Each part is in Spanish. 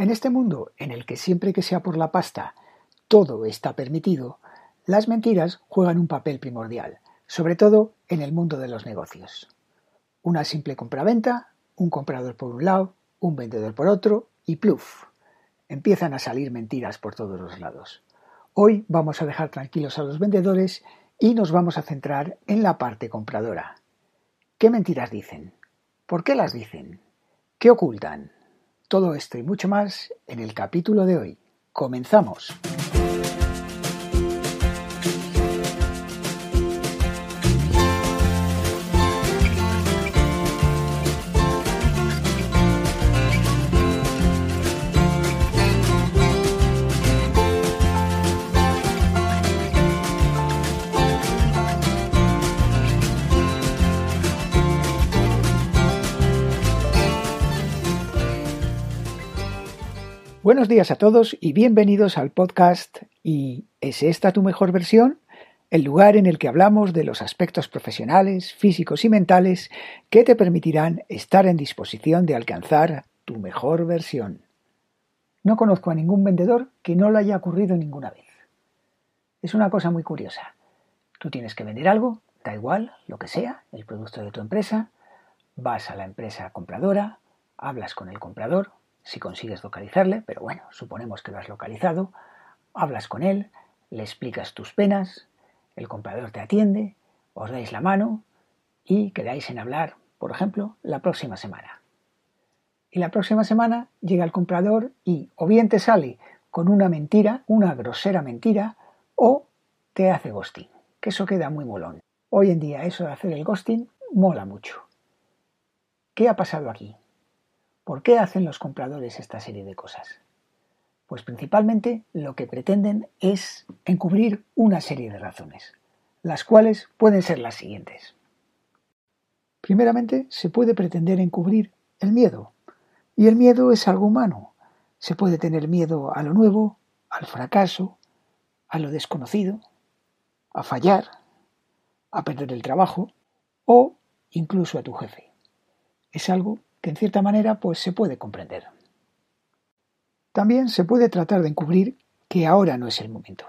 En este mundo en el que siempre que sea por la pasta todo está permitido, las mentiras juegan un papel primordial, sobre todo en el mundo de los negocios. Una simple compraventa, un comprador por un lado, un vendedor por otro y pluf. Empiezan a salir mentiras por todos los lados. Hoy vamos a dejar tranquilos a los vendedores y nos vamos a centrar en la parte compradora. ¿Qué mentiras dicen? ¿Por qué las dicen? ¿Qué ocultan? Todo esto y mucho más en el capítulo de hoy. Comenzamos. Buenos días a todos y bienvenidos al podcast ¿Y es esta tu mejor versión? El lugar en el que hablamos de los aspectos profesionales, físicos y mentales que te permitirán estar en disposición de alcanzar tu mejor versión. No conozco a ningún vendedor que no lo haya ocurrido ninguna vez. Es una cosa muy curiosa. Tú tienes que vender algo, da igual, lo que sea, el producto de tu empresa, vas a la empresa compradora, hablas con el comprador, si consigues localizarle, pero bueno, suponemos que lo has localizado, hablas con él, le explicas tus penas, el comprador te atiende, os dais la mano y quedáis en hablar, por ejemplo, la próxima semana. Y la próxima semana llega el comprador y o bien te sale con una mentira, una grosera mentira, o te hace ghosting, que eso queda muy molón. Hoy en día eso de hacer el ghosting mola mucho. ¿Qué ha pasado aquí? ¿Por qué hacen los compradores esta serie de cosas? Pues principalmente lo que pretenden es encubrir una serie de razones, las cuales pueden ser las siguientes. Primeramente, se puede pretender encubrir el miedo, y el miedo es algo humano. Se puede tener miedo a lo nuevo, al fracaso, a lo desconocido, a fallar, a perder el trabajo o incluso a tu jefe. Es algo que en cierta manera pues se puede comprender. También se puede tratar de encubrir que ahora no es el momento.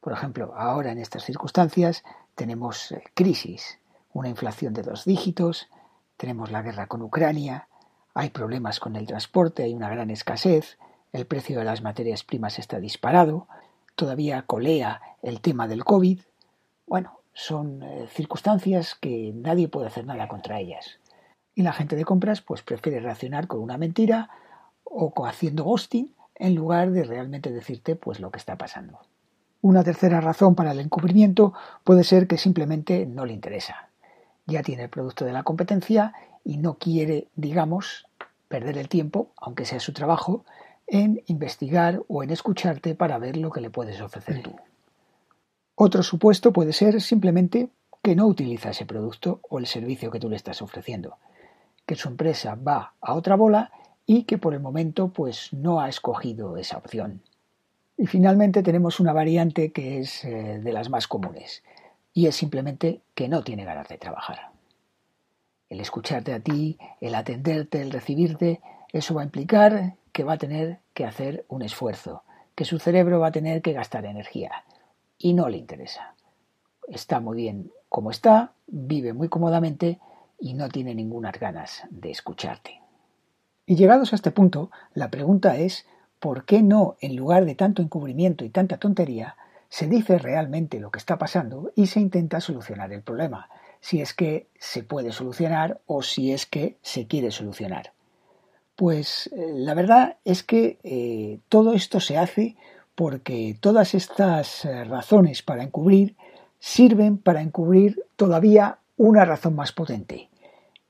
Por ejemplo, ahora en estas circunstancias tenemos eh, crisis, una inflación de dos dígitos, tenemos la guerra con Ucrania, hay problemas con el transporte, hay una gran escasez, el precio de las materias primas está disparado, todavía colea el tema del COVID. Bueno, son eh, circunstancias que nadie puede hacer nada contra ellas. Y la gente de compras pues prefiere reaccionar con una mentira o haciendo ghosting en lugar de realmente decirte pues lo que está pasando. Una tercera razón para el encubrimiento puede ser que simplemente no le interesa. Ya tiene el producto de la competencia y no quiere, digamos, perder el tiempo, aunque sea su trabajo, en investigar o en escucharte para ver lo que le puedes ofrecer tú. Otro supuesto puede ser simplemente que no utiliza ese producto o el servicio que tú le estás ofreciendo que su empresa va a otra bola y que por el momento pues no ha escogido esa opción. Y finalmente tenemos una variante que es eh, de las más comunes y es simplemente que no tiene ganas de trabajar. El escucharte a ti, el atenderte, el recibirte, eso va a implicar que va a tener que hacer un esfuerzo, que su cerebro va a tener que gastar energía y no le interesa. Está muy bien como está, vive muy cómodamente y no tiene ninguna ganas de escucharte. Y llegados a este punto, la pregunta es ¿por qué no, en lugar de tanto encubrimiento y tanta tontería, se dice realmente lo que está pasando y se intenta solucionar el problema, si es que se puede solucionar o si es que se quiere solucionar? Pues eh, la verdad es que eh, todo esto se hace porque todas estas eh, razones para encubrir sirven para encubrir todavía una razón más potente,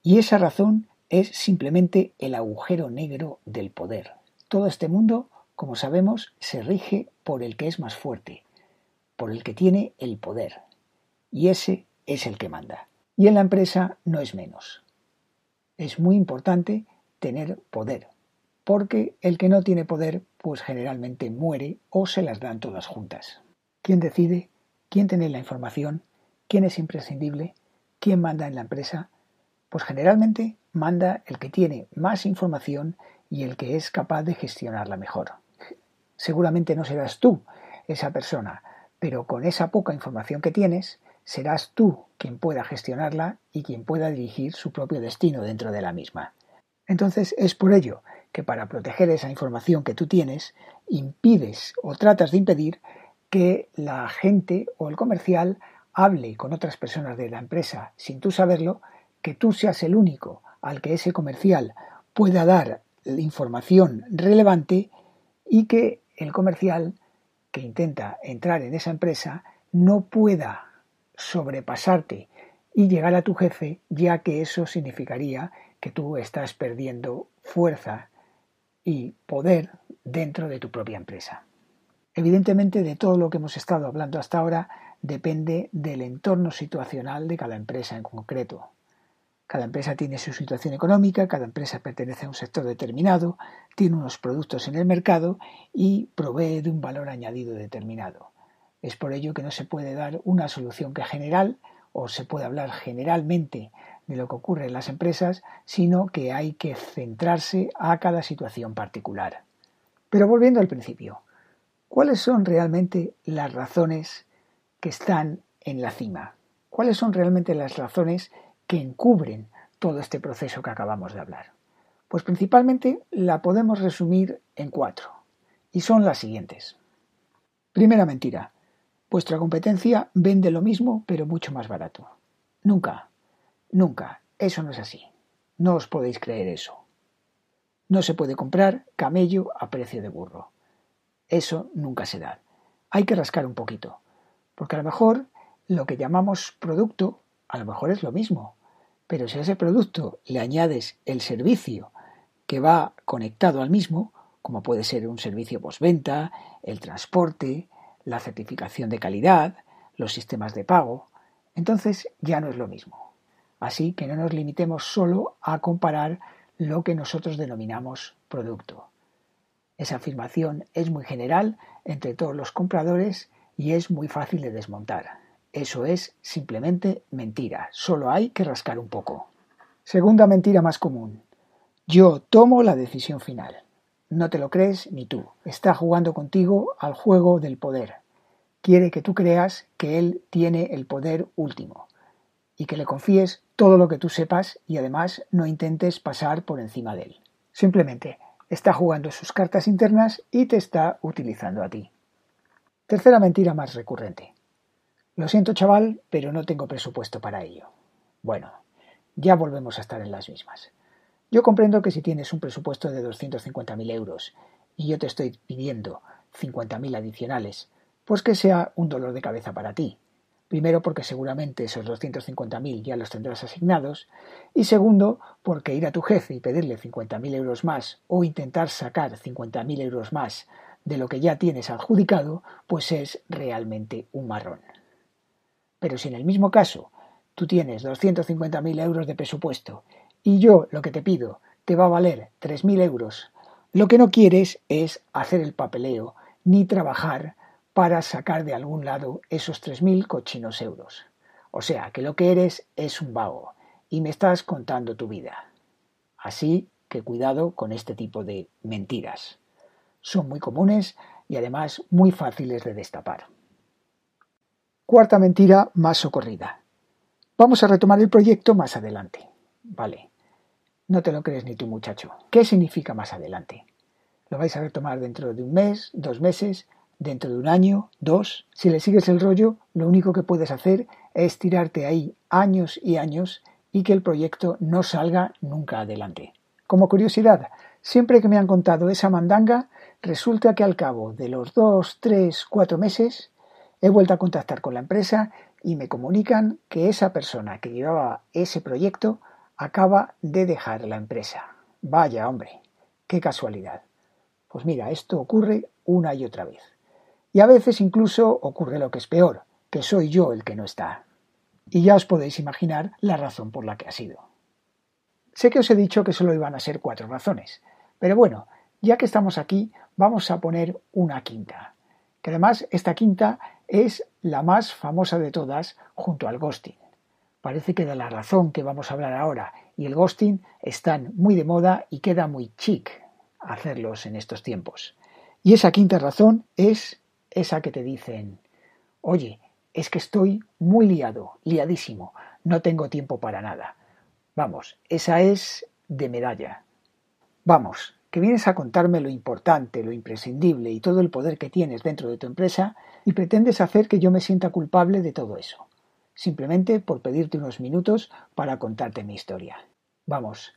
y esa razón es simplemente el agujero negro del poder. Todo este mundo, como sabemos, se rige por el que es más fuerte, por el que tiene el poder. Y ese es el que manda. Y en la empresa no es menos. Es muy importante tener poder, porque el que no tiene poder, pues generalmente muere o se las dan todas juntas. ¿Quién decide? ¿Quién tiene la información? ¿Quién es imprescindible? ¿Quién manda en la empresa? Pues generalmente manda el que tiene más información y el que es capaz de gestionarla mejor. Seguramente no serás tú esa persona, pero con esa poca información que tienes, serás tú quien pueda gestionarla y quien pueda dirigir su propio destino dentro de la misma. Entonces es por ello que para proteger esa información que tú tienes, impides o tratas de impedir que la gente o el comercial hable con otras personas de la empresa sin tú saberlo, que tú seas el único al que ese comercial pueda dar información relevante y que el comercial que intenta entrar en esa empresa no pueda sobrepasarte y llegar a tu jefe, ya que eso significaría que tú estás perdiendo fuerza y poder dentro de tu propia empresa. Evidentemente, de todo lo que hemos estado hablando hasta ahora depende del entorno situacional de cada empresa en concreto. Cada empresa tiene su situación económica, cada empresa pertenece a un sector determinado, tiene unos productos en el mercado y provee de un valor añadido determinado. Es por ello que no se puede dar una solución que general o se puede hablar generalmente de lo que ocurre en las empresas, sino que hay que centrarse a cada situación particular. Pero volviendo al principio, ¿cuáles son realmente las razones que están en la cima? ¿Cuáles son realmente las razones que encubren todo este proceso que acabamos de hablar? Pues principalmente la podemos resumir en cuatro, y son las siguientes. Primera mentira, vuestra competencia vende lo mismo pero mucho más barato. Nunca, nunca, eso no es así. No os podéis creer eso. No se puede comprar camello a precio de burro. Eso nunca se da. Hay que rascar un poquito. Porque a lo mejor lo que llamamos producto, a lo mejor es lo mismo. Pero si a ese producto le añades el servicio que va conectado al mismo, como puede ser un servicio postventa, el transporte, la certificación de calidad, los sistemas de pago, entonces ya no es lo mismo. Así que no nos limitemos solo a comparar lo que nosotros denominamos producto. Esa afirmación es muy general entre todos los compradores y es muy fácil de desmontar. Eso es simplemente mentira, solo hay que rascar un poco. Segunda mentira más común. Yo tomo la decisión final. No te lo crees ni tú. Está jugando contigo al juego del poder. Quiere que tú creas que él tiene el poder último y que le confíes todo lo que tú sepas y además no intentes pasar por encima de él. Simplemente está jugando sus cartas internas y te está utilizando a ti. Tercera mentira más recurrente. Lo siento chaval, pero no tengo presupuesto para ello. Bueno, ya volvemos a estar en las mismas. Yo comprendo que si tienes un presupuesto de 250.000 euros y yo te estoy pidiendo 50.000 adicionales, pues que sea un dolor de cabeza para ti. Primero porque seguramente esos 250.000 ya los tendrás asignados y segundo porque ir a tu jefe y pedirle 50.000 euros más o intentar sacar 50.000 euros más de lo que ya tienes adjudicado, pues es realmente un marrón. Pero si en el mismo caso tú tienes 250.000 euros de presupuesto y yo lo que te pido te va a valer 3.000 euros, lo que no quieres es hacer el papeleo ni trabajar para sacar de algún lado esos 3.000 cochinos euros. O sea, que lo que eres es un vago y me estás contando tu vida. Así que cuidado con este tipo de mentiras son muy comunes y además muy fáciles de destapar. Cuarta mentira más socorrida. Vamos a retomar el proyecto más adelante. Vale. No te lo crees ni tú, muchacho. ¿Qué significa más adelante? ¿Lo vais a retomar dentro de un mes, dos meses, dentro de un año, dos? Si le sigues el rollo, lo único que puedes hacer es tirarte ahí años y años y que el proyecto no salga nunca adelante. Como curiosidad, siempre que me han contado esa mandanga, Resulta que al cabo de los dos, tres, cuatro meses he vuelto a contactar con la empresa y me comunican que esa persona que llevaba ese proyecto acaba de dejar la empresa. Vaya, hombre, qué casualidad. Pues mira, esto ocurre una y otra vez. Y a veces incluso ocurre lo que es peor, que soy yo el que no está. Y ya os podéis imaginar la razón por la que ha sido. Sé que os he dicho que solo iban a ser cuatro razones, pero bueno, ya que estamos aquí, vamos a poner una quinta, que además esta quinta es la más famosa de todas junto al ghosting. Parece que de la razón que vamos a hablar ahora y el ghosting están muy de moda y queda muy chic. hacerlos en estos tiempos. Y esa quinta razón es esa que te dicen, oye, es que estoy muy liado, liadísimo, no tengo tiempo para nada. Vamos, esa es de medalla. Vamos, que vienes a contarme lo importante, lo imprescindible y todo el poder que tienes dentro de tu empresa y pretendes hacer que yo me sienta culpable de todo eso, simplemente por pedirte unos minutos para contarte mi historia. Vamos,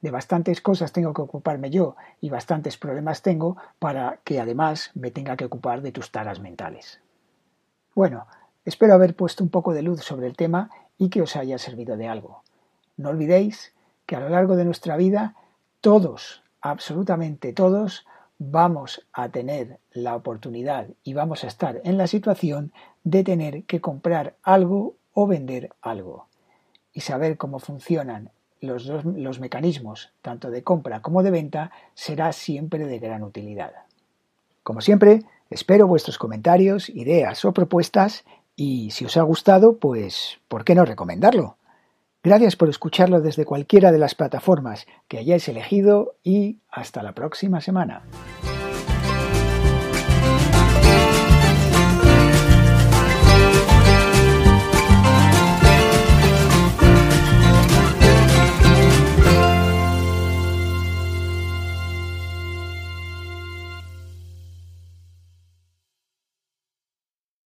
de bastantes cosas tengo que ocuparme yo y bastantes problemas tengo para que además me tenga que ocupar de tus taras mentales. Bueno, espero haber puesto un poco de luz sobre el tema y que os haya servido de algo. No olvidéis que a lo largo de nuestra vida todos, absolutamente todos, vamos a tener la oportunidad y vamos a estar en la situación de tener que comprar algo o vender algo. Y saber cómo funcionan los, dos, los mecanismos, tanto de compra como de venta, será siempre de gran utilidad. Como siempre, espero vuestros comentarios, ideas o propuestas y si os ha gustado, pues, ¿por qué no recomendarlo? Gracias por escucharlo desde cualquiera de las plataformas que hayáis elegido y hasta la próxima semana.